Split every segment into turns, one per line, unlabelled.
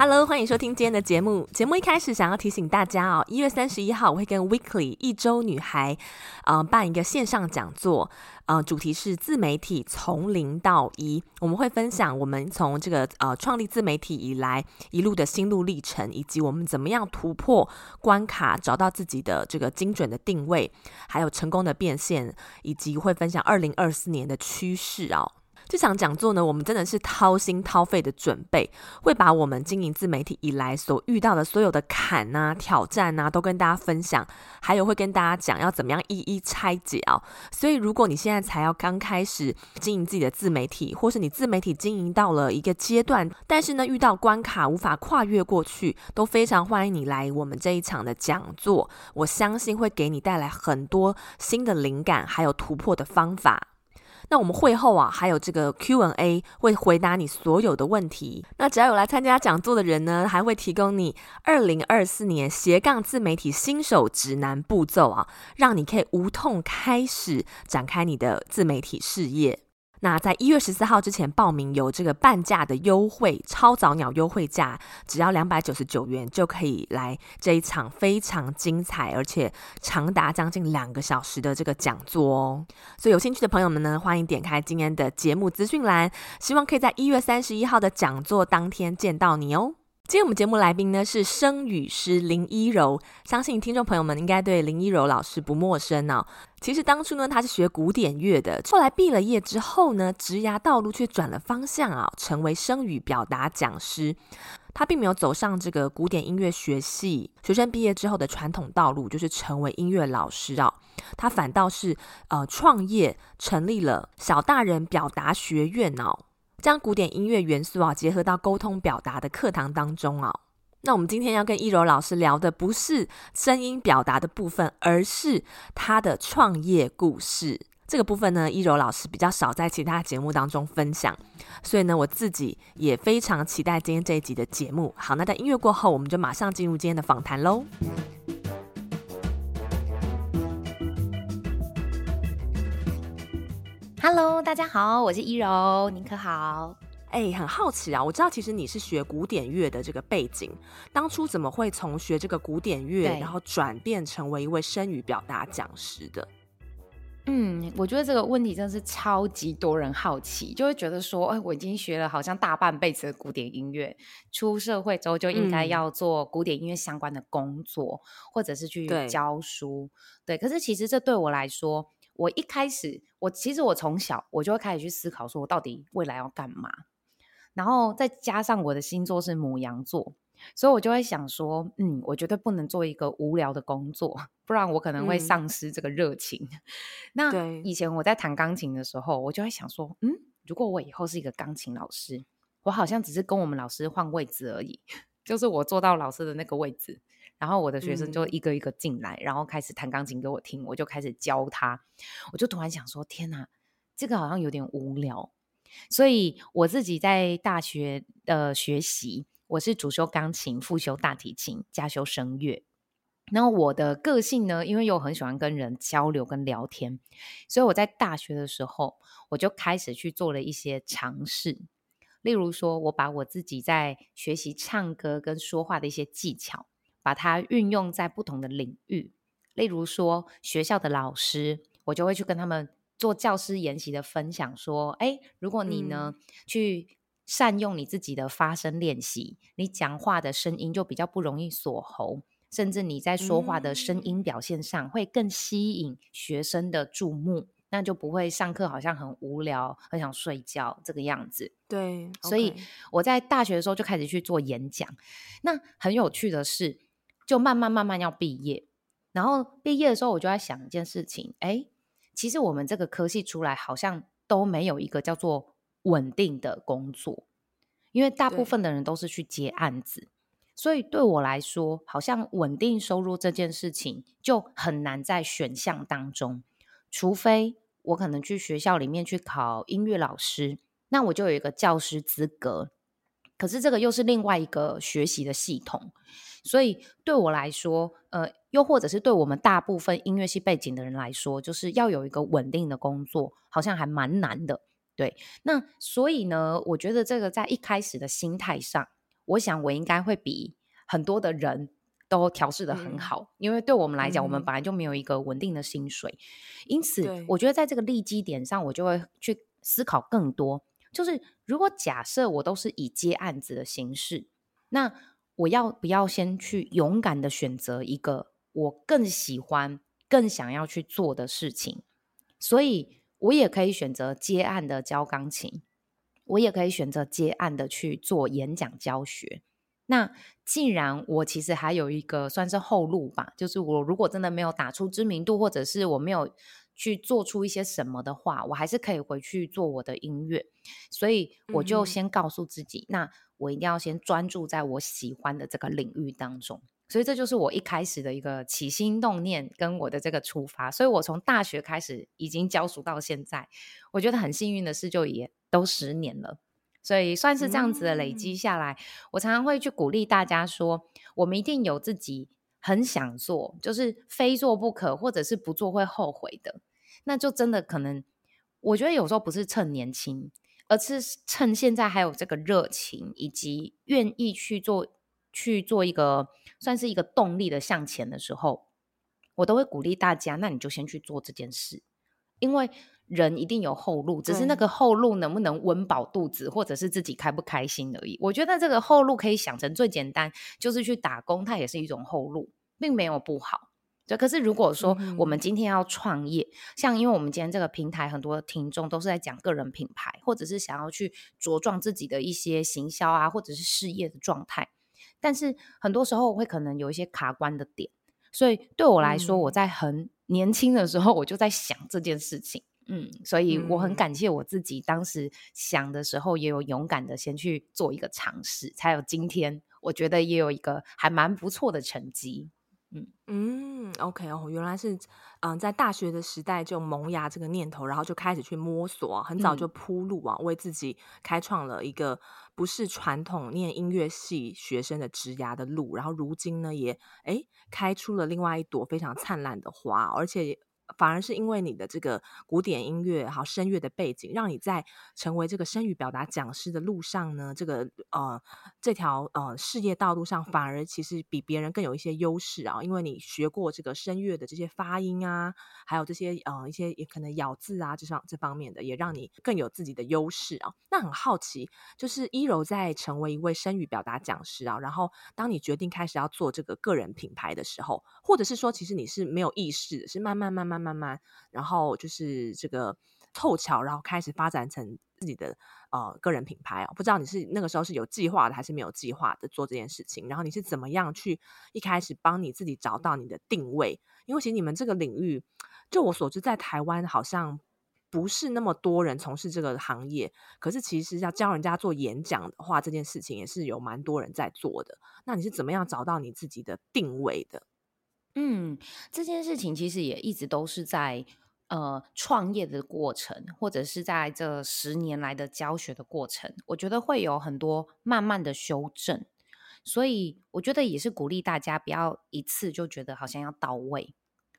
Hello，欢迎收听今天的节目。节目一开始想要提醒大家哦，一月三十一号我会跟 Weekly 一周女孩，呃，办一个线上讲座，呃，主题是自媒体从零到一。我们会分享我们从这个呃创立自媒体以来一路的心路历程，以及我们怎么样突破关卡，找到自己的这个精准的定位，还有成功的变现，以及会分享二零二四年的趋势哦。这场讲座呢，我们真的是掏心掏肺的准备，会把我们经营自媒体以来所遇到的所有的坎啊、挑战啊，都跟大家分享，还有会跟大家讲要怎么样一一拆解哦。所以，如果你现在才要刚开始经营自己的自媒体，或是你自媒体经营到了一个阶段，但是呢遇到关卡无法跨越过去，都非常欢迎你来我们这一场的讲座。我相信会给你带来很多新的灵感，还有突破的方法。那我们会后啊，还有这个 Q&A 会回答你所有的问题。那只要有来参加讲座的人呢，还会提供你二零二四年斜杠自媒体新手指南步骤啊，让你可以无痛开始展开你的自媒体事业。那在一月十四号之前报名，有这个半价的优惠，超早鸟优惠价，只要两百九十九元就可以来这一场非常精彩，而且长达将近两个小时的这个讲座哦。所以有兴趣的朋友们呢，欢迎点开今天的节目资讯栏，希望可以在一月三十一号的讲座当天见到你哦。今天我们节目来宾呢是声语师林一柔，相信听众朋友们应该对林一柔老师不陌生哦。其实当初呢，他是学古典乐的，后来毕了业之后呢，职涯道路却转了方向啊，成为声语表达讲师。他并没有走上这个古典音乐学系，学生毕业之后的传统道路，就是成为音乐老师啊。他反倒是呃创业，成立了小大人表达学院哦。将古典音乐元素啊结合到沟通表达的课堂当中啊，那我们今天要跟一柔老师聊的不是声音表达的部分，而是他的创业故事。这个部分呢，一柔老师比较少在其他节目当中分享，所以呢，我自己也非常期待今天这一集的节目。好，那在音乐过后，我们就马上进入今天的访谈喽。
Hello，大家好，我是一柔，您可好？
哎，很好奇啊，我知道其实你是学古典乐的这个背景，当初怎么会从学这个古典乐，然后转变成为一位声语表达讲师的？
嗯，我觉得这个问题真的是超级多人好奇，就会觉得说，哎，我已经学了好像大半辈子的古典音乐，出社会之后就应该要做古典音乐相关的工作，嗯、或者是去教书。对，对，可是其实这对我来说。我一开始，我其实我从小我就会开始去思考，说我到底未来要干嘛。然后再加上我的星座是母羊座，所以我就会想说，嗯，我绝对不能做一个无聊的工作，不然我可能会丧失这个热情。嗯、那以前我在弹钢琴的时候，我就会想说，嗯，如果我以后是一个钢琴老师，我好像只是跟我们老师换位置而已，就是我坐到老师的那个位置。然后我的学生就一个一个进来，嗯、然后开始弹钢琴给我听，我就开始教他。我就突然想说：天哪，这个好像有点无聊。所以我自己在大学的学习，我是主修钢琴，副修大提琴，加修声乐。然后我的个性呢，因为又很喜欢跟人交流跟聊天，所以我在大学的时候，我就开始去做了一些尝试。例如说，我把我自己在学习唱歌跟说话的一些技巧。把它运用在不同的领域，例如说学校的老师，我就会去跟他们做教师研习的分享，说：哎，如果你呢、嗯、去善用你自己的发声练习，你讲话的声音就比较不容易锁喉，甚至你在说话的声音表现上会更吸引学生的注目。那就不会上课好像很无聊，很想睡觉这个样子。
对，
所以我在大学的时候就开始去做演讲。那很有趣的是，就慢慢慢慢要毕业，然后毕业的时候我就在想一件事情，哎，其实我们这个科系出来好像都没有一个叫做稳定的工作，因为大部分的人都是去接案子，所以对我来说，好像稳定收入这件事情就很难在选项当中。除非我可能去学校里面去考音乐老师，那我就有一个教师资格。可是这个又是另外一个学习的系统，所以对我来说，呃，又或者是对我们大部分音乐系背景的人来说，就是要有一个稳定的工作，好像还蛮难的。对，那所以呢，我觉得这个在一开始的心态上，我想我应该会比很多的人。都调试得很好，嗯，因为对我们来讲，嗯，我们本来就没有一个稳定的薪水，因此我觉得在这个利基点上，我就会去思考更多。就是如果假设我都是以接案子的形式，那我要不要先去勇敢的选择一个我更喜欢、更想要去做的事情？所以我也可以选择接案的教钢琴，我也可以选择接案的去做演讲教学。那既然我其实还有一个算是后路吧，就是我如果真的没有打出知名度，或者是我没有去做出一些什么的话，我还是可以回去做我的音乐。所以我就先告诉自己，嗯，那我一定要先专注在我喜欢的这个领域当中。所以这就是我一开始的一个起心动念跟我的这个出发。所以我从大学开始已经教书到现在，我觉得很幸运的是，就也都十年了。所以算是这样子的累积下来，嗯，我常常会去鼓励大家说，我们一定有自己很想做，就是非做不可，或者是不做会后悔的。那就真的可能，我觉得有时候不是趁年轻，而是趁现在还有这个热情，以及愿意去做，去做一个算是一个动力的向前的时候，我都会鼓励大家，那你就先去做这件事，因为。人一定有后路，只是那个后路能不能温饱肚子，或者是自己开不开心而已。我觉得这个后路可以想成最简单，就是去打工，它也是一种后路，并没有不好。对，可是如果说我们今天要创业，嗯，像因为我们今天这个平台很多听众都是在讲个人品牌，或者是想要去茁壮自己的一些行销啊，或者是事业的状态，但是很多时候会可能有一些卡关的点。所以对我来说，嗯，我在很年轻的时候，我就在想这件事情。嗯，所以我很感谢我自己当时想的时候，也有勇敢的先去做一个尝试，才有今天。我觉得也有一个还蛮不错的成绩。嗯
嗯，OK 哦，原来是嗯、呃，在大学的时代就萌芽这个念头，然后就开始去摸索，很早就铺路啊，嗯、为自己开创了一个不是传统念音乐系学生的职涯的路。然后如今呢，也诶开出了另外一朵非常灿烂的花，而且。反而是因为你的这个古典音乐好声乐的背景，让你在成为这个声语表达讲师的路上呢，这个呃这条呃事业道路上，反而其实比别人更有一些优势啊，因为你学过这个声乐的这些发音啊，还有这些呃一些也可能咬字啊这上这方面的，也让你更有自己的优势啊。那很好奇，就是一柔在成为一位声语表达讲师啊，然后当你决定开始要做这个个人品牌的时候，或者是说其实你是没有意识，是慢慢慢慢。慢慢，然后就是这个凑巧，然后开始发展成自己的呃个人品牌啊。不知道你是那个时候是有计划的，还是没有计划的做这件事情？然后你是怎么样去一开始帮你自己找到你的定位？因为其实你们这个领域，就我所知，在台湾好像不是那么多人从事这个行业。可是其实要教人家做演讲的话，这件事情也是有蛮多人在做的。那你是怎么样找到你自己的定位的？
嗯，这件事情其实也一直都是在呃创业的过程，或者是在这十年来的教学的过程，我觉得会有很多慢慢的修正，所以我觉得也是鼓励大家不要一次就觉得好像要到位，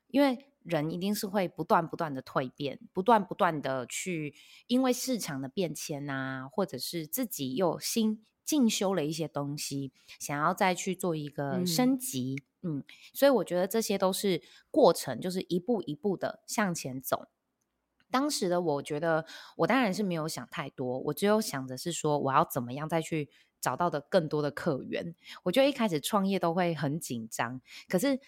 因为人一定是会不断不断的蜕变，不断不断的去因为市场的变迁啊，或者是自己又新进修了一些东西，想要再去做一个升级。嗯嗯，所以我觉得这些都是过程，就是一步一步的向前走。当时的我觉得，我当然是没有想太多，我只有想着是说，我要怎么样再去找到的更多的客源。我觉得一开始创业都会很紧张，可是，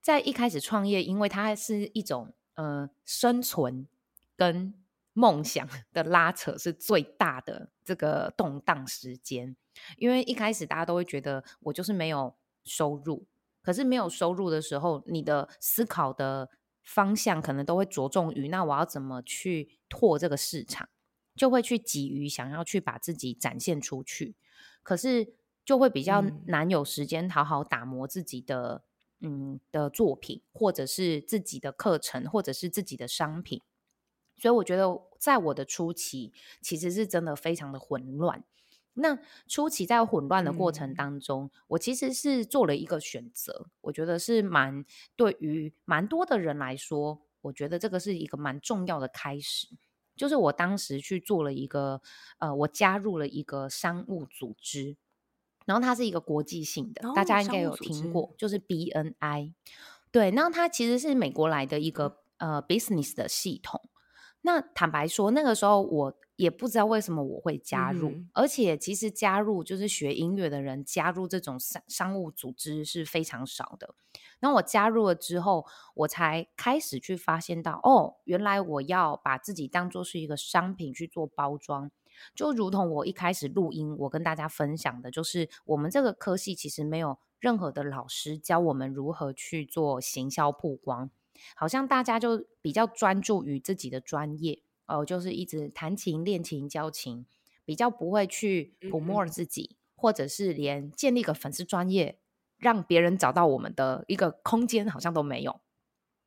在一开始创业，因为它是一种呃生存，跟梦想的拉扯是最大的这个动荡时间。因为一开始大家都会觉得我就是没有收入，可是没有收入的时候，你的思考的方向可能都会着重于那我要怎么去拓这个市场，就会去急于想要去把自己展现出去，可是就会比较难有时间好好打磨自己的嗯，嗯的作品，或者是自己的课程，或者是自己的商品。所以我觉得在我的初期，其实是真的非常的混乱。那初期在混乱的过程当中，嗯，我其实是做了一个选择，我觉得是蛮对于蛮多的人来说，我觉得这个是一个蛮重要的开始。就是我当时去做了一个，呃，我加入了一个商务组织，然后它是一个国际性的，哦，大家应该有听过，就是 BNI。对，那它其实是美国来的一个呃 business 的系统。那坦白说，那个时候我。也不知道为什么我会加入，嗯，而且其实加入就是学音乐的人加入这种商商务组织是非常少的。那我加入了之后，我才开始去发现到，哦，原来我要把自己当做是一个商品去做包装，就如同我一开始录音，我跟大家分享的，就是我们这个科系其实没有任何的老师教我们如何去做行销曝光，好像大家就比较专注于自己的专业。哦，就是一直弹琴、练琴、教琴，比较不会去 promote 自己，嗯，或者是连建立个粉丝专业，让别人找到我们的一个空间，好像都没有。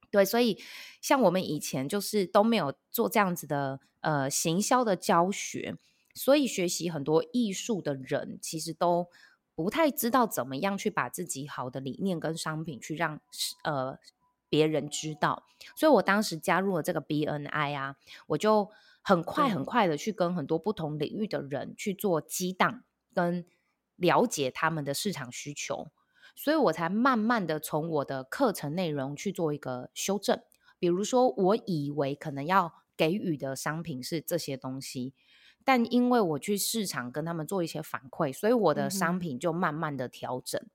对，所以像我们以前就是都没有做这样子的呃行销的教学，所以学习很多艺术的人其实都不太知道怎么样去把自己好的理念跟商品去让呃。别人知道，所以我当时加入了这个 BNI 啊，我就很快很快的去跟很多不同领域的人去做激荡，跟了解他们的市场需求，所以我才慢慢的从我的课程内容去做一个修正。比如说，我以为可能要给予的商品是这些东西，但因为我去市场跟他们做一些反馈，所以我的商品就慢慢的调整。嗯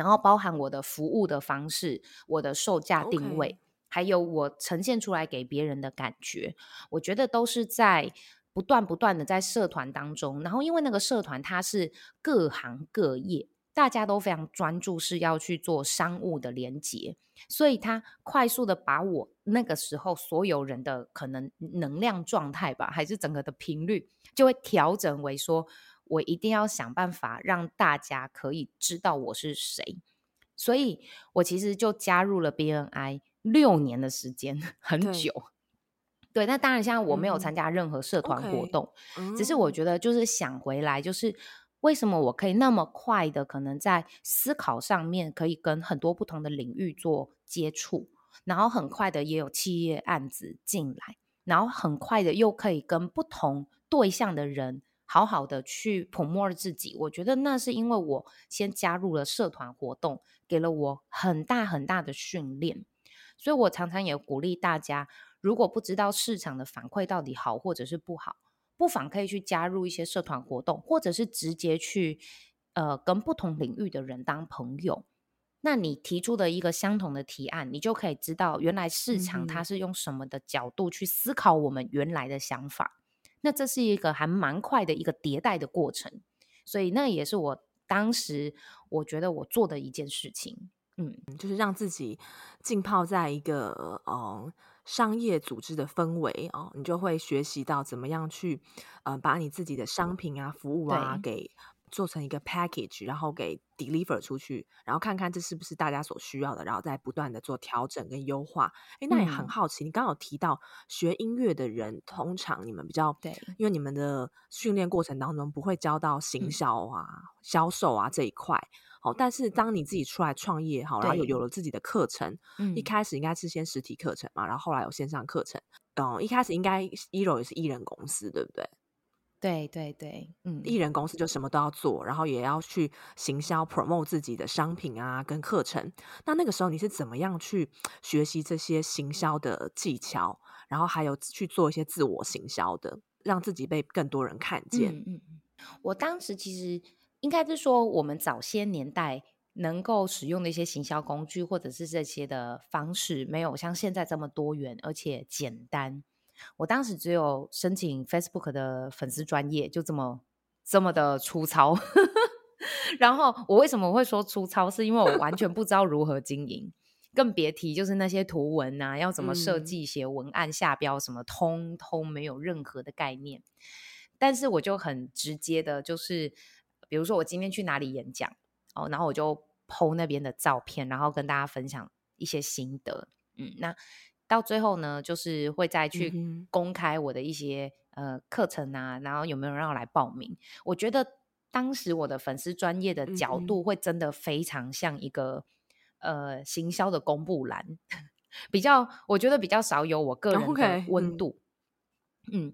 然后包含我的服务的方式，我的售价定位.还有我呈现出来给别人的感觉，我觉得都是在不断不断的在社团当中。然后因为那个社团它是各行各业，大家都非常专注是要去做商务的连接，所以它快速的把我那个时候所有人的可能能量状态吧，还是整个的频率，就会调整为说。我一定要想办法让大家可以知道我是谁，所以我其实就加入了 BNI 六年的时间，很久。对，那当然现在我没有参加任何社团活动，嗯 okay. 只是我觉得就是想回来，就是为什么我可以那么快的可能在思考上面可以跟很多不同的领域做接触，然后很快的也有企业案子进来，然后很快的又可以跟不同对象的人。好好的去 promote 自己，我觉得那是因为我先加入了社团活动，给了我很大很大的训练，所以我常常也鼓励大家，如果不知道市场的反馈到底好或者是不好，不妨可以去加入一些社团活动，或者是直接去呃跟不同领域的人当朋友。那你提出的一个相同的提案，你就可以知道原来市场它是用什么的角度去思考我们原来的想法。那这是一个还蛮快的一个迭代的过程，所以那也是我当时我觉得我做的一件事情，嗯，
就是让自己浸泡在一个呃商业组织的氛围哦，你就会学习到怎么样去呃把你自己的商品啊、服务啊给。做成一个 package，然后给 deliver 出去，然后看看这是不是大家所需要的，然后再不断的做调整跟优化。哎，那也很好奇，嗯、你刚刚有提到学音乐的人，通常你们比较对，因为你们的训练过程当中不会教到行销啊、嗯、销售啊这一块。好，但是当你自己出来创业，好，然后有有了自己的课程，嗯一开始应该是先实体课程嘛，然后后来有线上课程。嗯，一开始应该一楼也是艺人公司，对不对？
对对对，嗯，
艺人公司就什么都要做，然后也要去行销 promote 自己的商品啊，跟课程。那那个时候你是怎么样去学习这些行销的技巧，然后还有去做一些自我行销的，让自己被更多人看见？
嗯嗯，我当时其实应该是说，我们早些年代能够使用的一些行销工具，或者是这些的方式，没有像现在这么多元而且简单。我当时只有申请 Facebook 的粉丝专业，就这么这么的粗糙。然后我为什么会说粗糙？是因为我完全不知道如何经营，更别提就是那些图文啊，要怎么设计、写文案、下标什么，通通没有任何的概念。但是我就很直接的，就是比如说我今天去哪里演讲哦，然后我就 po 那边的照片，然后跟大家分享一些心得。嗯，那到最后呢，就是会再去公开我的一些、嗯、呃课程啊，然后有没有人要来报名？我觉得。当时我的粉丝专业的角度会真的非常像一个、嗯、呃行销的公布栏，比较我觉得比较少有我个人的温度。Okay, 嗯，嗯，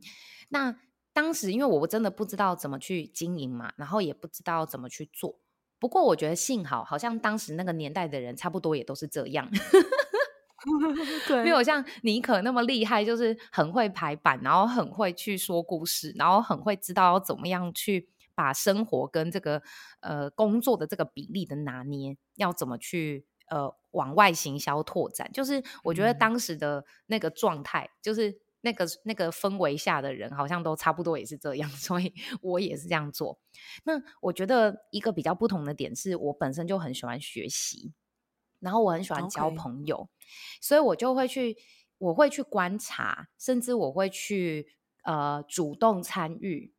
那当时因为我真的不知道怎么去经营嘛，然后也不知道怎么去做。不过我觉得幸好，好像当时那个年代的人差不多也都是这样，对，没有像妮可那么厉害，就是很会排版，然后很会去说故事，然后很会知道要怎么样去。把生活跟这个呃工作的这个比例的拿捏，要怎么去呃往外行销拓展？就是我觉得当时的那个状态，嗯、就是那个那个氛围下的人，好像都差不多也是这样，所以我也是这样做。那我觉得一个比较不同的点是，我本身就很喜欢学习，然后我很喜欢交朋友.所以我就会去，我会去观察，甚至我会去呃主动参与。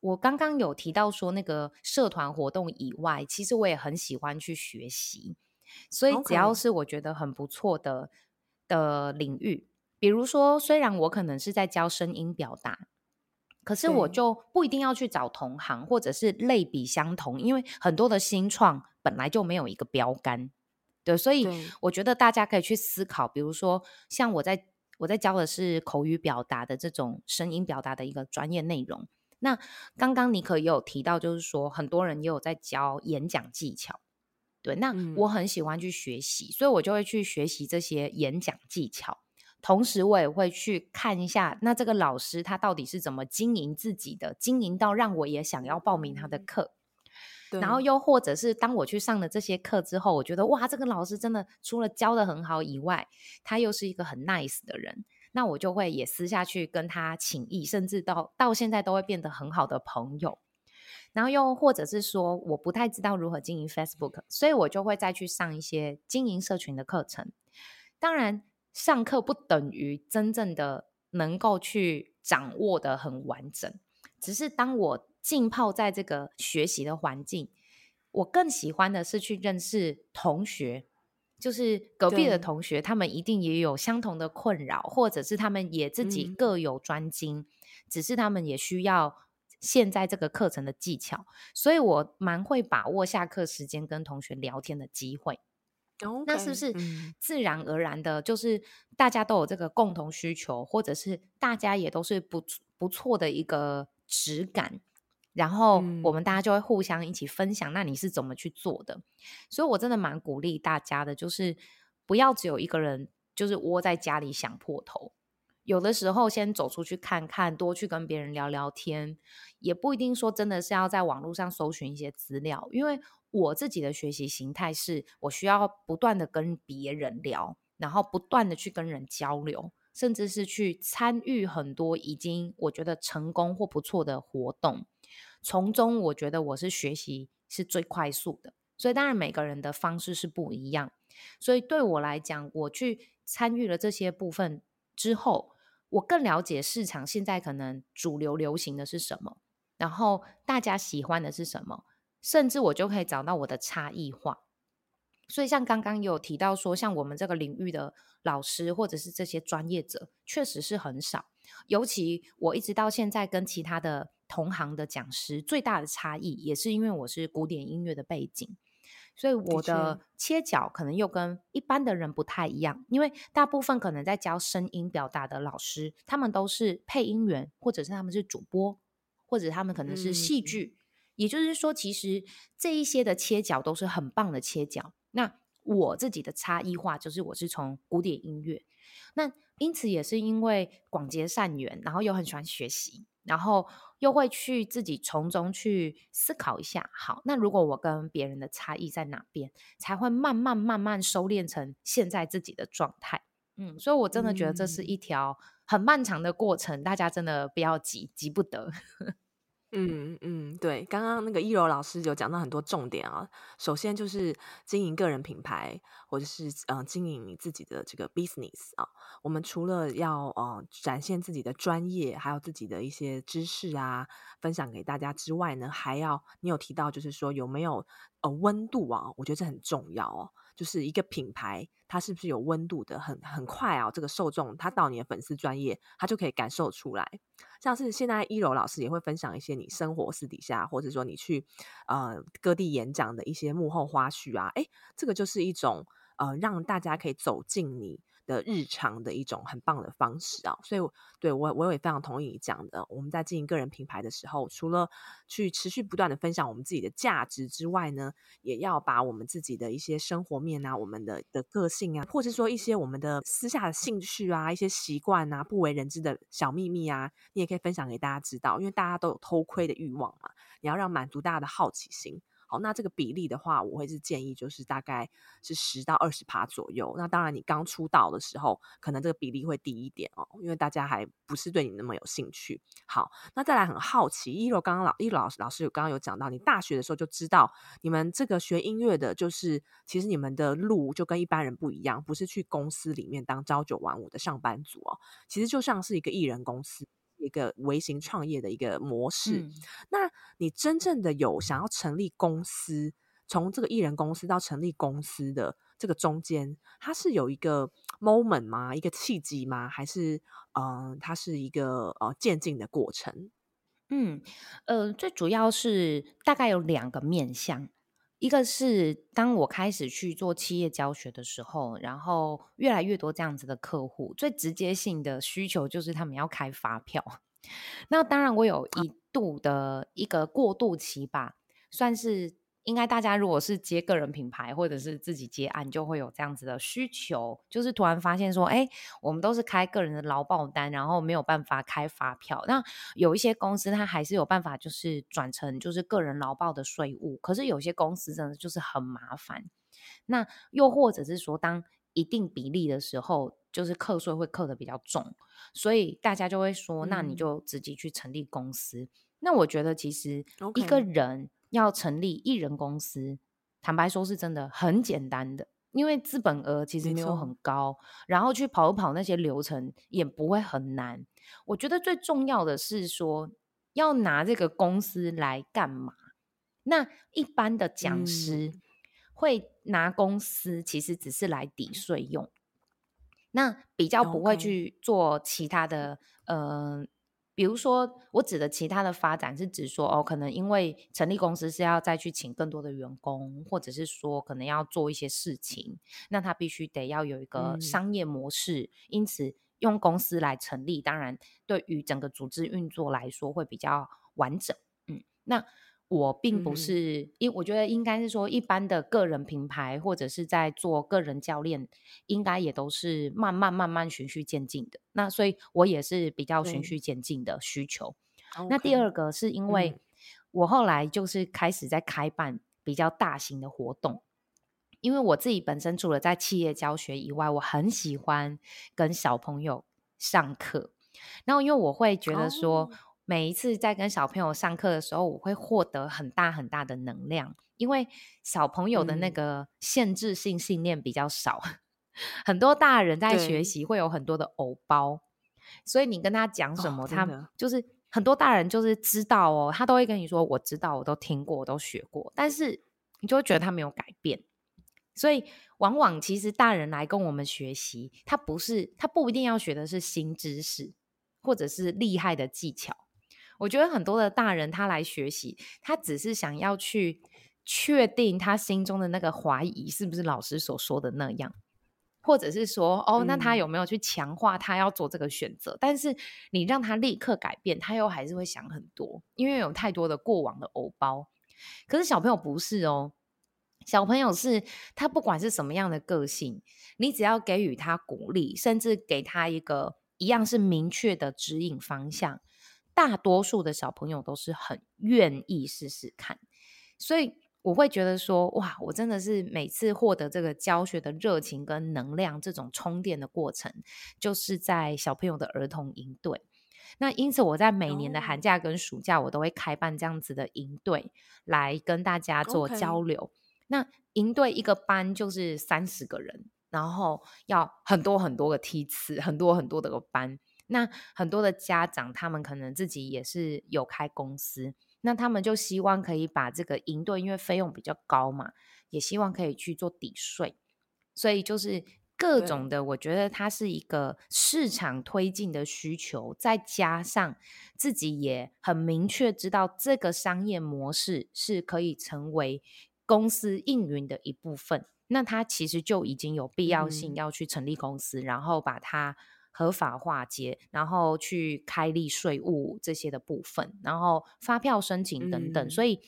我刚刚有提到说，那个社团活动以外，其实我也很喜欢去学习。所以只要是我觉得很不错的.的领域，比如说，虽然我可能是在教声音表达，可是我就不一定要去找同行或者是类比相同，因为很多的新创本来就没有一个标杆。对，所以我觉得大家可以去思考，比如说，像我在我在教的是口语表达的这种声音表达的一个专业内容。那刚刚妮可也有提到，就是说很多人也有在教演讲技巧，对，那我很喜欢去学习，嗯，所以我就会去学习这些演讲技巧，同时我也会去看一下，那这个老师他到底是怎么经营自己的，经营到让我也想要报名他的课，然后又或者是当我去上了这些课之后，我觉得哇，这个老师真的除了教的很好以外，他又是一个很 nice 的人。那我就会也私下去跟他请益，甚至到到现在都会变得很好的朋友。然后又或者是说，我不太知道如何经营 Facebook，所以我就会再去上一些经营社群的课程。当然，上课不等于真正的能够去掌握的很完整，只是当我浸泡在这个学习的环境，我更喜欢的是去认识同学。就是隔壁的同学，他们一定也有相同的困扰，或者是他们也自己各有专精，嗯，只是他们也需要现在这个课程的技巧，所以我蛮会把握下课时间跟同学聊天的机会。Okay, 那是不是自然而然的，就是大家都有这个共同需求，或者是大家也都是不不错的一个质感？然后我们大家就会互相一起分享，那你是怎么去做的？所以我真的蛮鼓励大家的，就是不要只有一个人，就是窝在家里想破头。有的时候先走出去看看，多去跟别人聊聊天，也不一定说真的是要在网络上搜寻一些资料。因为我自己的学习形态是，我需要不断的跟别人聊，然后不断的去跟人交流，甚至是去参与很多已经我觉得成功或不错的活动。从中，我觉得我是学习是最快速的，所以当然每个人的方式是不一样。所以对我来讲，我去参与了这些部分之后，我更了解市场现在可能主流流行的是什么，然后大家喜欢的是什么，甚至我就可以找到我的差异化。所以像刚刚有提到说，像我们这个领域的老师或者是这些专业者，确实是很少。尤其我一直到现在跟其他的同行的讲师最大的差异，也是因为我是古典音乐的背景，所以我的切角可能又跟一般的人不太一样。因为大部分可能在教声音表达的老师，他们都是配音员，或者是他们是主播，或者他们可能是戏剧。嗯。也就是说，其实这一些的切角都是很棒的切角。那我自己的差异化就是我是从古典音乐，那因此也是因为广结善缘，然后又很喜欢学习。然后又会去自己从中去思考一下，好，那如果我跟别人的差异在哪边，才会慢慢慢慢收敛成现在自己的状态。嗯，所以我真的觉得这是一条很漫长的过程，嗯、大家真的不要急，急不得。
嗯嗯，对，刚刚那个易柔老师有讲到很多重点啊。首先就是经营个人品牌，或者是嗯、呃、经营你自己的这个 business 啊。我们除了要呃展现自己的专业，还有自己的一些知识啊，分享给大家之外呢，还要你有提到就是说有没有呃温度啊？我觉得这很重要哦。就是一个品牌，它是不是有温度的？很很快啊，这个受众他到你的粉丝专业，他就可以感受出来。像是现在一楼老师也会分享一些你生活私底下，或者说你去呃各地演讲的一些幕后花絮啊，诶，这个就是一种呃让大家可以走进你的日常的一种很棒的方式啊，所以对我我也非常同意你讲的。我们在经营个人品牌的时候，除了去持续不断的分享我们自己的价值之外呢，也要把我们自己的一些生活面啊，我们的的个性啊，或者说一些我们的私下的兴趣啊，一些习惯啊，不为人知的小秘密啊，你也可以分享给大家知道，因为大家都有偷窥的欲望嘛，你要让满足大家的好奇心。好，那这个比例的话，我会是建议就是大概是十到二十趴左右。那当然，你刚出道的时候，可能这个比例会低一点哦，因为大家还不是对你那么有兴趣。好，那再来很好奇，一楼刚刚老一楼老师老师有刚刚有讲到，你大学的时候就知道，你们这个学音乐的，就是其实你们的路就跟一般人不一样，不是去公司里面当朝九晚五的上班族哦，其实就像是一个艺人公司。一个微型创业的一个模式，嗯，那你真正的有想要成立公司，从这个艺人公司到成立公司的这个中间，它是有一个 moment 吗？一个契机吗？还是嗯、呃，它是一个呃渐进的过程？
嗯，呃，最主要是大概有两个面向。一个是当我开始去做企业教学的时候，然后越来越多这样子的客户，最直接性的需求就是他们要开发票。那当然，我有一度的一个过渡期吧，算是。应该大家如果是接个人品牌或者是自己接案，就会有这样子的需求，就是突然发现说，哎，我们都是开个人的劳报单，然后没有办法开发票。那有一些公司它还是有办法，就是转成就是个人劳报的税务。可是有些公司真的就是很麻烦。那又或者是说，当一定比例的时候，就是课税会课得比较重，所以大家就会说，那你就自己去成立公司。嗯、那我觉得其实一个人。要成立艺人公司，坦白说是真的很简单的，因为资本额其实没有很高，然后去跑一跑那些流程也不会很难。我觉得最重要的是说，要拿这个公司来干嘛？那一般的讲师会拿公司，其实只是来抵税用，嗯，那比较不会去做其他的，嗯。呃比如说，我指的其他的发展是指说，哦，可能因为成立公司是要再去请更多的员工，或者是说可能要做一些事情，那他必须得要有一个商业模式，嗯，因此用公司来成立，当然对于整个组织运作来说会比较完整。嗯，那。我并不是，因、嗯、我觉得应该是说，一般的个人品牌或者是在做个人教练，应该也都是慢慢慢慢循序渐进的。那所以我也是比较循序渐进的需求。那第二个是因为我后来就是开始在开办比较大型的活动，因为我自己本身除了在企业教学以外，我很喜欢跟小朋友上课。然后因为我会觉得说。哦每一次在跟小朋友上课的时候，我会获得很大很大的能量，因为小朋友的那个限制性信念比较少。嗯、很多大人在学习会有很多的偶包，所以你跟他讲什么，哦、他就是很多大人就是知道哦，他都会跟你说：“我知道，我都听过，我都学过。”但是你就会觉得他没有改变，所以往往其实大人来跟我们学习，他不是他不一定要学的是新知识，或者是厉害的技巧。我觉得很多的大人他来学习，他只是想要去确定他心中的那个怀疑是不是老师所说的那样，或者是说，哦，那他有没有去强化他要做这个选择？嗯。但是你让他立刻改变，他又还是会想很多，因为有太多的过往的偶包。可是小朋友不是哦，小朋友是他不管是什么样的个性，你只要给予他鼓励，甚至给他一个一样是明确的指引方向。大多数的小朋友都是很愿意试试看，所以我会觉得说，哇，我真的是每次获得这个教学的热情跟能量，这种充电的过程，就是在小朋友的儿童营队。那因此，我在每年的寒假跟暑假，我都会开办这样子的营队，来跟大家做交流。那营队一个班就是三十个人，然后要很多很多个梯次，很多很多的个班。那很多的家长，他们可能自己也是有开公司，那他们就希望可以把这个营队，因为费用比较高嘛，也希望可以去做抵税，所以就是。各种的，我觉得它是一个市场推进的需求，再加上自己也很明确知道这个商业模式是可以成为公司运营的一部分，那它其实就已经有必要性要去成立公司，嗯、然后把它合法化解，然后去开立税务这些的部分，然后发票申请等等，嗯、所以。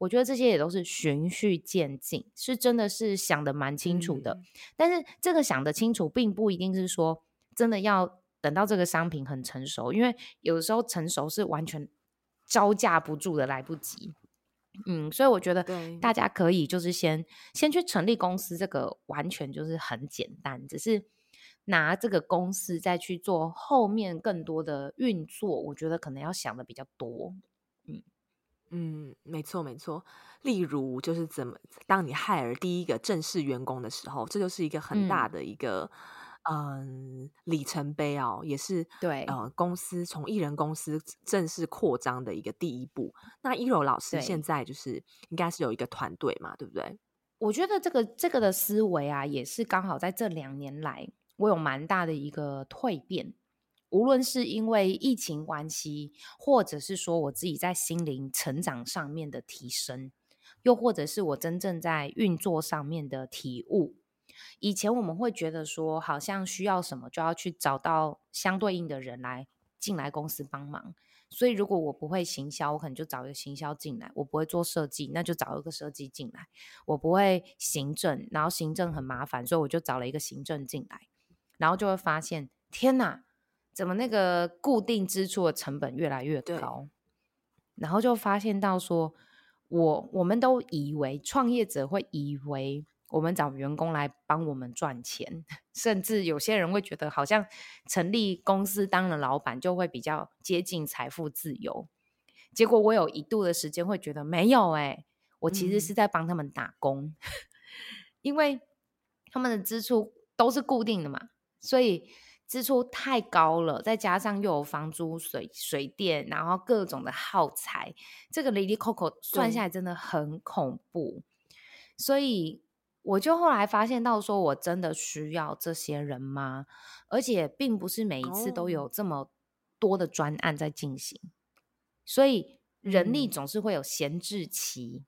我觉得这些也都是循序渐进，是真的是想得蛮清楚的。嗯。但是这个想得清楚，并不一定是说真的要等到这个商品很成熟，因为有的时候成熟是完全招架不住的，来不及。嗯，所以我觉得大家可以就是先先去成立公司，这个完全就是很简单，只是拿这个公司再去做后面更多的运作，我觉得可能要想的比较多。
嗯嗯，没错没错。例如，就是怎么当你 hire 第一个正式员工的时候，这就是一个很大的一个嗯，嗯里程碑哦，也是
对
呃公司从艺人公司正式扩张的一个第一步。那一柔老师现在就是应该是有一个团队嘛，对不对？
我觉得这个这个的思维啊，也是刚好在这两年来，我有蛮大的一个蜕变。无论是因为疫情关系，或者是说我自己在心灵成长上面的提升，又或者是我真正在运作上面的体悟。以前我们会觉得说，好像需要什么就要去找到相对应的人来进来公司帮忙。所以如果我不会行销，我可能就找一个行销进来；我不会做设计，那就找一个设计进来；我不会行政，然后行政很麻烦，所以我就找了一个行政进来。然后就会发现，天哪！怎么那个固定支出的成本越来越高？然后就发现到说，我我们都以为创业者会以为我们找员工来帮我们赚钱，甚至有些人会觉得好像成立公司当了老板就会比较接近财富自由。结果我有一度的时间会觉得没有哎、欸，我其实是在帮他们打工，嗯、因为他们的支出都是固定的嘛，所以。支出太高了，再加上又有房租、水水电，然后各种的耗材，这个 Lily Coco 算下来真的很恐怖。所以我就后来发现到，说我真的需要这些人吗？而且并不是每一次都有这么多的专案在进行，所以人力总是会有闲置期。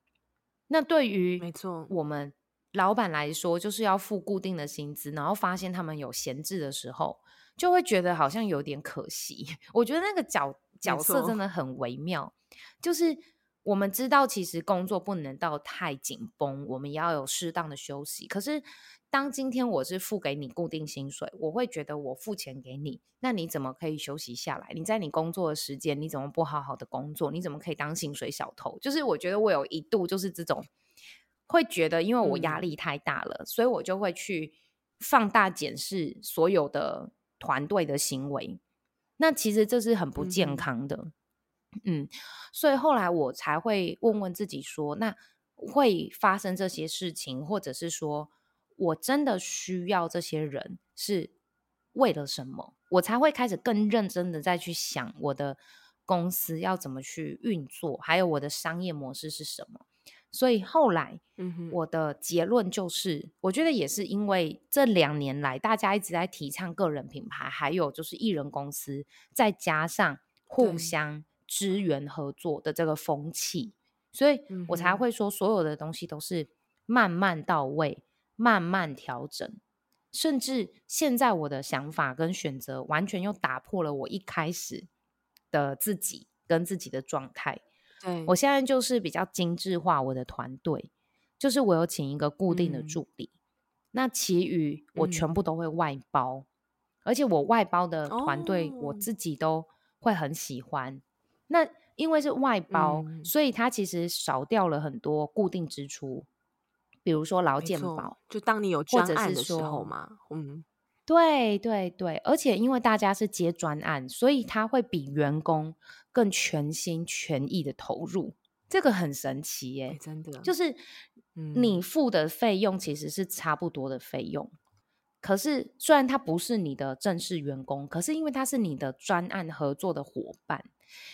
那对于没错，我们老板来说，就是要付固定的薪资，然后发现他们有闲置的时候。就会觉得好像有点可惜。我觉得那个角角色真的很微妙，就是我们知道其实工作不能到太紧绷，我们也要有适当的休息。可是当今天我是付给你固定薪水，我会觉得我付钱给你，那你怎么可以休息下来？你在你工作的时间，你怎么不好好的工作？你怎么可以当薪水小偷？就是我觉得我有一度就是这种会觉得，因为我压力太大了，嗯，所以我就会去放大检视所有的。团队的行为，那其实这是很不健康的，嗯，嗯，所以后来我才会问问自己说，那会发生这些事情，或者是说我真的需要这些人是为了什么？我才会开始更认真的再去想我的公司要怎么去运作，还有我的商业模式是什么。所以后来，我的结论就是，嗯，我觉得也是因为这两年来大家一直在提倡个人品牌，还有就是艺人公司，再加上互相支援合作的这个风气，所以我才会说，所有的东西都是慢慢到位，慢慢调整，甚至现在我的想法跟选择完全又打破了我一开始的自己跟自己的状态。对，我现在就是比较精致化我的团队，就是我有请一个固定的助理，嗯、那其余我全部都会外包，嗯、而且我外包的团队我自己都会很喜欢。哦、那因为是外包，嗯、所以它其实少掉了很多固定支出，比如说劳健保，
就当你有专案的时候嘛，嗯，
对对对，而且因为大家是接专案，所以他会比员工更全心全意的投入，这个很神奇耶，
真的，
就是你付的费用其实是差不多的费用。可是，虽然他不是你的正式员工，可是因为他是你的专案合作的伙伴，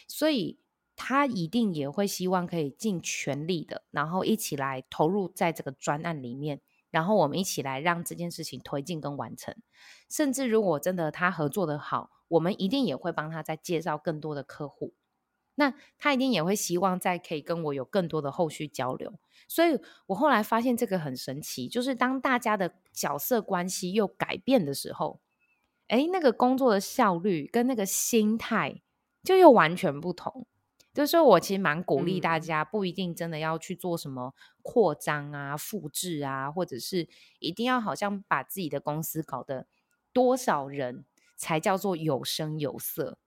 所以他一定也会希望可以尽全力的，然后一起来投入在这个专案里面，然后我们一起来让这件事情推进跟完成。甚至如果真的他合作的好，我们一定也会帮他再介绍更多的客户。那他一定也会希望再可以跟我有更多的后续交流，所以我后来发现这个很神奇，就是当大家的角色关系又改变的时候，诶，那个工作的效率跟那个心态就又完全不同。就是说我其实蛮鼓励大家，不一定真的要去做什么扩张啊、复制啊，或者是一定要好像把自己的公司搞得多少人才叫做有声有色。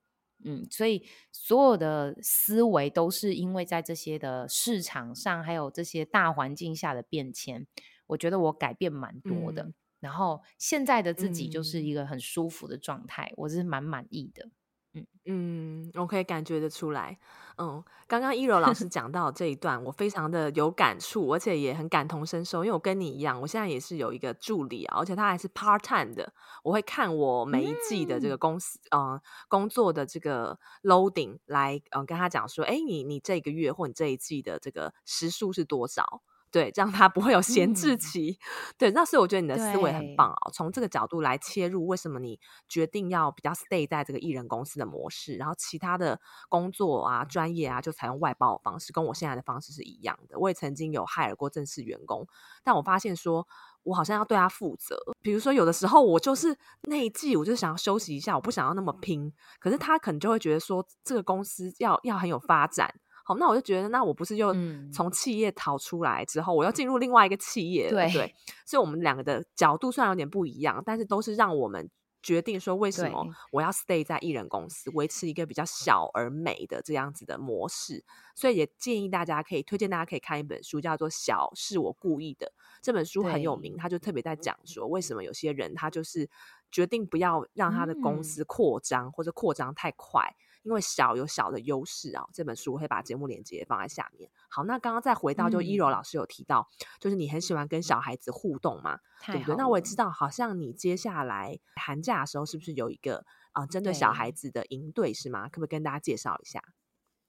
嗯，所以所有的思维都是因为在这些的市场上，还有这些大环境下的变迁，我觉得我改变蛮多的。嗯、然后现在的自己就是一个很舒服的状态，嗯、我是蛮满意的。嗯
嗯，我可以感觉得出来。嗯，刚刚一柔老师讲到这一段，我非常的有感触，而且也很感同身受。因为我跟你一样，我现在也是有一个助理啊，而且他还是 part time 的。我会看我每一季的这个公司，嗯、呃，工作的这个 loading 来，嗯、呃，跟他讲说，哎，你你这个月或你这一季的这个时数是多少？对，这样他不会有闲置期。嗯、对，那所以我觉得你的思维很棒哦。从这个角度来切入，为什么你决定要比较 stay 在这个艺人公司的模式，然后其他的工作啊、专业啊，就采用外包的方式，跟我现在的方式是一样的。我也曾经有 hire 过正式员工，但我发现说，我好像要对他负责。比如说，有的时候我就是那一季，我就想要休息一下，我不想要那么拼。可是他可能就会觉得说，这个公司要要很有发展。好，那我就觉得，那我不是又从企业逃出来之后，嗯、我要进入另外一个企业，对，对，所以我们两个的角度虽然有点不一样，但是都是让我们决定说，为什么我要 stay 在艺人公司，维持一个比较小而美的这样子的模式。所以也建议大家可以推荐大家可以看一本书，叫做《小是我故意的》。这本书很有名，他就特别在讲说，为什么有些人他就是决定不要让他的公司扩张，嗯、或者扩张太快。因为小有小的优势啊，这本书我会把节目链接放在下面。好，那刚刚再回到，就一柔老师有提到，嗯、就是你很喜欢跟小孩子互动嘛，对不对？那我也知道，好像你接下来寒假的时候是不是有一个啊、呃、针对小孩子的营队是吗？可不可以跟大家介绍一下？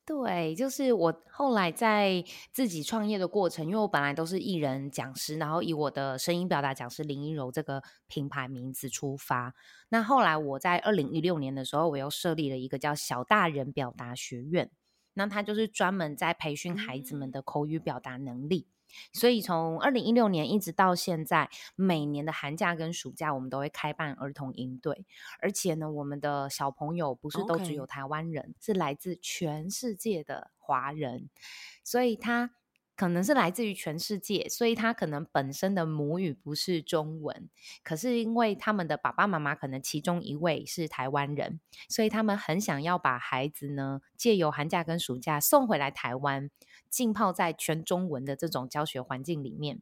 对，就是我后来在自己创业的过程，因为我本来都是艺人讲师，然后以我的声音表达讲师林一柔这个品牌名字出发。那后来我在二零一六年的时候，我又设立了一个叫小大人表达学院，那它就是专门在培训孩子们的口语表达能力。所以从二零一六年一直到现在，每年的寒假跟暑假，我们都会开办儿童营队。而且呢，我们的小朋友不是都只有台湾人.是来自全世界的华人。所以他可能是来自于全世界，所以他可能本身的母语不是中文，可是因为他们的爸爸妈妈可能其中一位是台湾人，所以他们很想要把孩子呢，借由寒假跟暑假送回来台湾。浸泡在全中文的这种教学环境里面，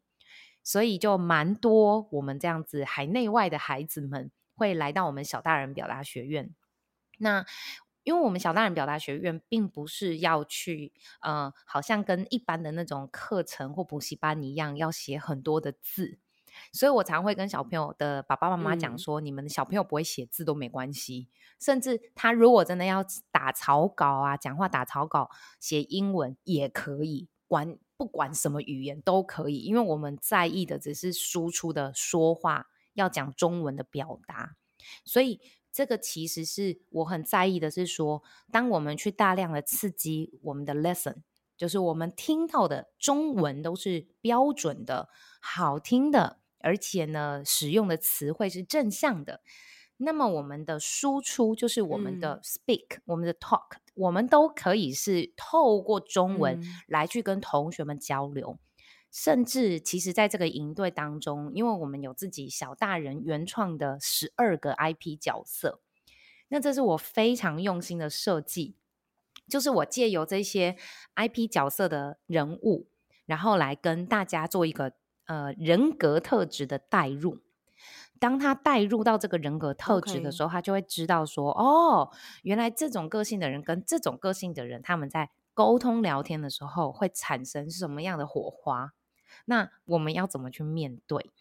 所以就蛮多我们这样子海内外的孩子们会来到我们小大人表达学院。那因为我们小大人表达学院并不是要去，呃，好像跟一般的那种课程或补习班一样要写很多的字。所以我常会跟小朋友的爸爸妈妈讲说，嗯、你们的小朋友不会写字都没关系，甚至他如果真的要打草稿啊，讲话打草稿，写英文也可以，管不管什么语言都可以，因为我们在意的只是输出的说话，要讲中文的表达。所以这个其实是我很在意的，是说，当我们去大量的刺激我们的 lesson，就是我们听到的中文都是标准的、好听的。而且呢，使用的词汇是正向的，那么我们的输出就是我们的 speak，嗯，我们的 talk，我们都可以是透过中文来去跟同学们交流。嗯，甚至其实在这个营队当中，因为我们有自己小大人原创的十二个 IP 角色，那这是我非常用心的设计。就是我借由这些 IP 角色的人物，然后来跟大家做一个呃人格特质的带入。当他带入到这个人格特质的时候.他就会知道说，哦，原来这种个性的人跟这种个性的人，他们在沟通聊天的时候会产生什么样的火花？那我们要怎么去面对？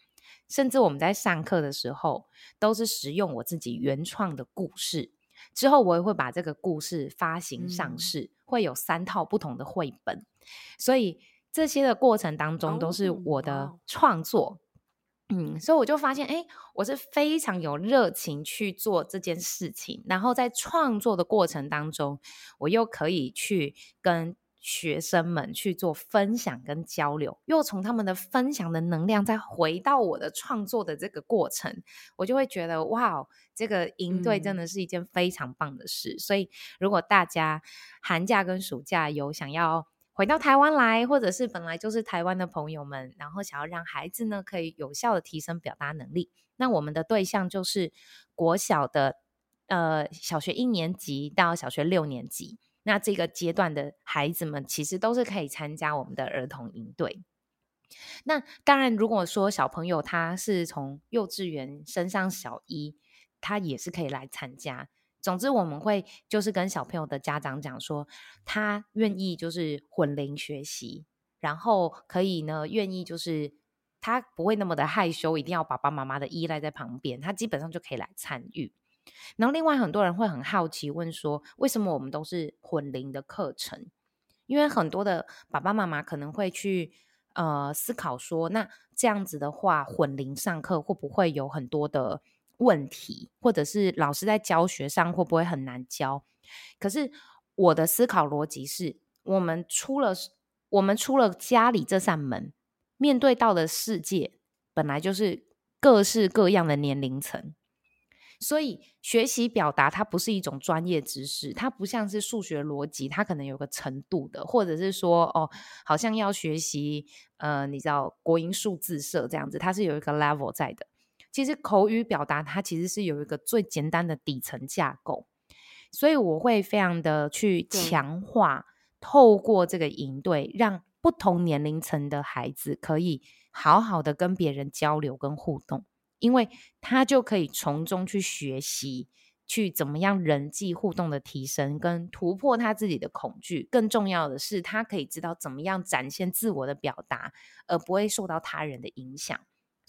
甚至我们在上课的时候，都是使用我自己原创的故事。之后我也会把这个故事发行上市，嗯、会有三套不同的绘本。所以这些的过程当中都是我的创作。嗯，所以我就发现，哎，我是非常有热情去做这件事情。然后在创作的过程当中，我又可以去跟学生们去做分享跟交流，又从他们的分享的能量再回到我的创作的这个过程，我就会觉得哇，这个营队真的是一件非常棒的事。嗯。所以，如果大家寒假跟暑假有想要回到台湾来，或者是本来就是台湾的朋友们，然后想要让孩子呢可以有效的提升表达能力，那我们的对象就是国小的，呃，小学一年级到小学六年级。那这个阶段的孩子们，其实都是可以参加我们的儿童营队。那当然，如果说小朋友他是从幼稚园升上小一，他也是可以来参加。总之，我们会就是跟小朋友的家长讲说，他愿意就是混龄学习，然后可以呢愿意就是他不会那么的害羞，一定要爸爸妈妈的依赖在旁边，他基本上就可以来参与。然后，另外很多人会很好奇问说，为什么我们都是混龄的课程？因为很多的爸爸妈妈可能会去呃思考说，那这样子的话，混龄上课会不会有很多的问题，或者是老师在教学上会不会很难教？可是我的思考逻辑是，我们出了我们出了家里这扇门，面对到的世界本来就是各式各样的年龄层。所以学习表达它不是一种专业知识，它不像是数学逻辑，它可能有个程度的，或者是说哦，好像要学习呃，你知道国英数字社这样子，它是有一个 level 在的。其实口语表达它其实是有一个最简单的底层架构，所以我会非常的去强化，透过这个营队，让不同年龄层的孩子可以好好的跟别人交流跟互动。因为他就可以从中去学习，去怎么样人际互动的提升跟突破他自己的恐惧。更重要的是，他可以知道怎么样展现自我的表达，而不会受到他人的影响。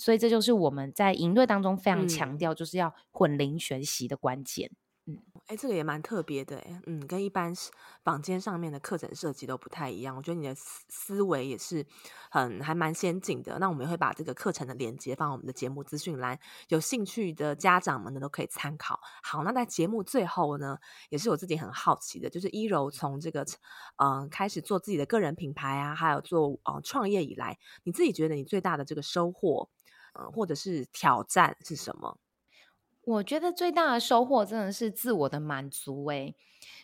所以这就是我们在营队当中非常强调，就是要混龄学习的关键。嗯，嗯
哎，这个也蛮特别的，哎，嗯，跟一般坊间上面的课程设计都不太一样。我觉得你的思思维也是很还蛮先进的。那我们也会把这个课程的链接放我们的节目资讯栏，有兴趣的家长们呢都可以参考。好，那在节目最后呢，也是我自己很好奇的，就是一柔从这个嗯、开始做自己的个人品牌啊，还有做呃创业以来，你自己觉得你最大的这个收获，嗯、呃，或者是挑战是什么？
我觉得最大的收获真的是自我的满足。诶，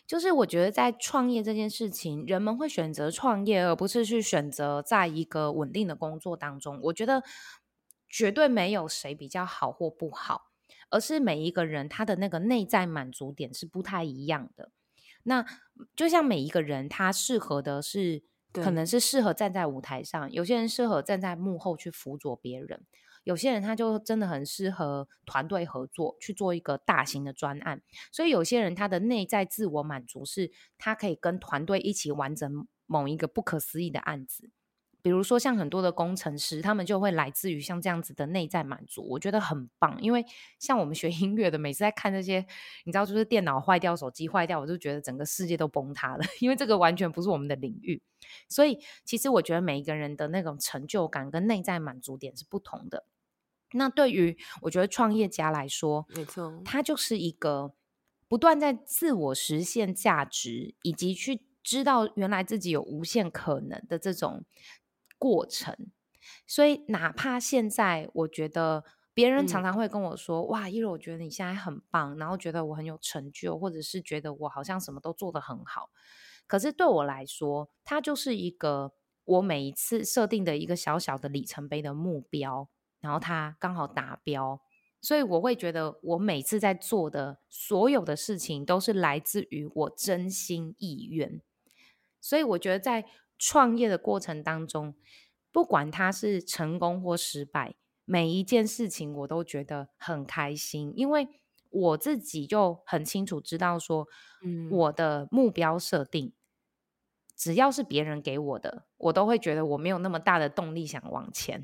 就是我觉得在创业这件事情，人们会选择创业，而不是去选择在一个稳定的工作当中。我觉得绝对没有谁比较好或不好，而是每一个人他的那个内在满足点是不太一样的。那就像每一个人，他适合的是，可能是适合站在舞台上，有些人适合站在幕后去辅佐别人。有些人他就真的很适合团队合作去做一个大型的专案，所以有些人他的内在自我满足是，他可以跟团队一起完成某一个不可思议的案子。比如说像很多的工程师，他们就会来自于像这样子的内在满足，我觉得很棒。因为像我们学音乐的，每次在看这些，你知道，就是电脑坏掉、手机坏掉，我就觉得整个世界都崩塌了，因为这个完全不是我们的领域。所以其实我觉得每一个人的那种成就感跟内在满足点是不同的。那对于我觉得创业家来说，没错，他就是一个不断在自我实现价值，以及去知道原来自己有无限可能的这种。过程，所以哪怕现在，我觉得别人常常会跟我说：“嗯、哇，依柔，我觉得你现在很棒，然后觉得我很有成就，或者是觉得我好像什么都做得很好。”可是对我来说，它就是一个我每一次设定的一个小小的里程碑的目标，然后它刚好达标，所以我会觉得我每次在做的所有的事情都是来自于我真心意愿。所以我觉得在创业的过程当中，不管它是成功或失败，每一件事情我都觉得很开心，因为我自己就很清楚知道说，嗯，我的目标设定，只要是别人给我的，我都会觉得我没有那么大的动力想往前。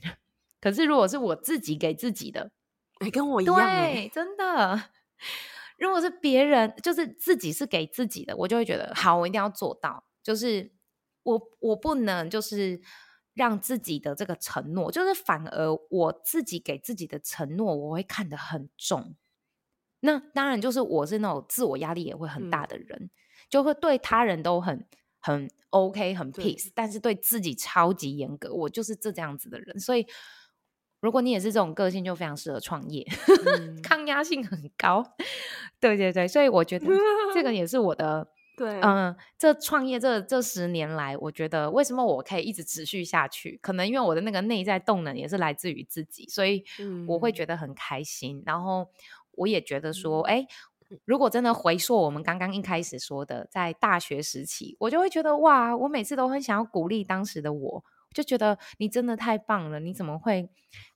可是如果是我自己给自己的，
哎，跟我一样，
对，真的。如果是别人，就是自己是给自己的，我就会觉得好，我一定要做到。就是我，我不能就是让自己的这个承诺，就是反而我自己给自己的承诺，我会看得很重。那当然，就是我是那种自我压力也会很大的人，嗯、就会对他人都很很 OK 很 peace，但是对自己超级严格。我就是这这样子的人，所以如果你也是这种个性，就非常适合创业，嗯、抗压性很高。对对对，所以我觉得这个 也是我的。
对，
嗯，这创业这这十年来，我觉得为什么我可以一直持续下去？可能因为我的那个内在动能也是来自于自己，所以我会觉得很开心。嗯、然后我也觉得说，哎、嗯，如果真的回溯我们刚刚一开始说的，在大学时期，我就会觉得哇，我每次都很想要鼓励当时的我，就觉得你真的太棒了，你怎么会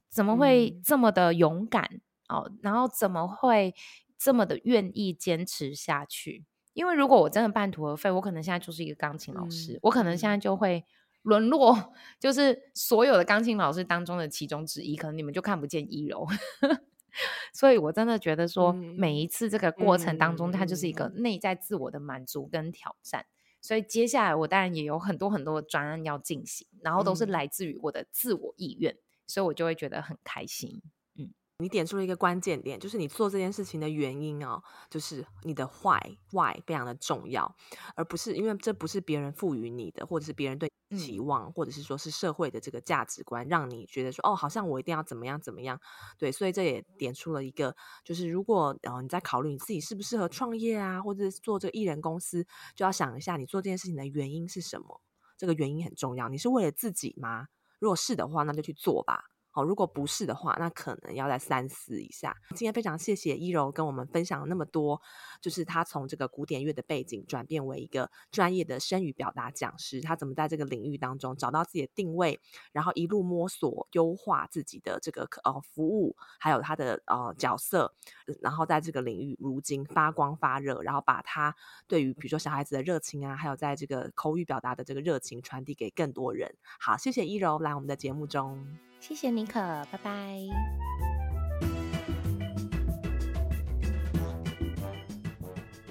怎么会这么的勇敢、嗯、哦？然后怎么会这么的愿意坚持下去？因为如果我真的半途而废，我可能现在就是一个钢琴老师，嗯、我可能现在就会沦落，就是所有的钢琴老师当中的其中之一，可能你们就看不见一柔。所以我真的觉得说，每一次这个过程当中，嗯、它就是一个内在自我的满足跟挑战。所以接下来我当然也有很多很多的专案要进行，然后都是来自于我的自我意愿，所以我就会觉得很开心。
嗯你点出了一个关键点，就是你做这件事情的原因哦，就是你的 why why 非常的重要，而不是因为这不是别人赋予你的，或者是别人对你期望，嗯、或者是说是社会的这个价值观，让你觉得说哦，好像我一定要怎么样怎么样，对，所以这也点出了一个，就是如果呃你在考虑你自己适不适合创业啊，或者是做这个艺人公司，就要想一下你做这件事情的原因是什么，这个原因很重要，你是为了自己吗？如果是的话，那就去做吧。如果不是的话，那可能要再三思一下。今天非常谢谢一柔跟我们分享了那么多，就是他从这个古典乐的背景转变为一个专业的声语表达讲师，他怎么在这个领域当中找到自己的定位，然后一路摸索优化自己的这个呃服务，还有他的呃角色，然后在这个领域如今发光发热，然后把他对于比如说小孩子的热情啊，还有在这个口语表达的这个热情传递给更多人。好，谢谢一柔来我们的节目中。
谢谢妮可，拜拜。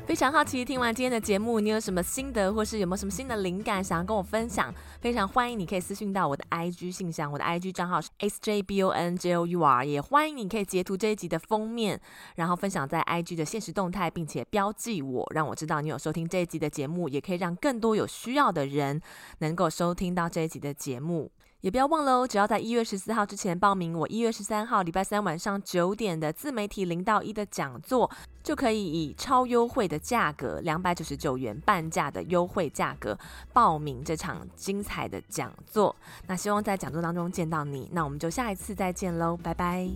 非常好奇，听完今天的节目，你有什么心得，或是有没有什么新的灵感想要跟我分享？非常欢迎你可以私信到我的 IG 信箱，我的 IG 账号是 sjbonjour，也欢迎你可以截图这一集的封面，然后分享在 IG 的现实动态，并且标记我，让我知道你有收听这一集的节目，也可以让更多有需要的人能够收听到这一集的节目。也不要忘了哦，只要在一月十四号之前报名我一月十三号礼拜三晚上九点的自媒体零到一的讲座，就可以以超优惠的价格，两百九十九元半价的优惠价格报名这场精彩的讲座。那希望在讲座当中见到你，那我们就下一次再见喽，拜拜。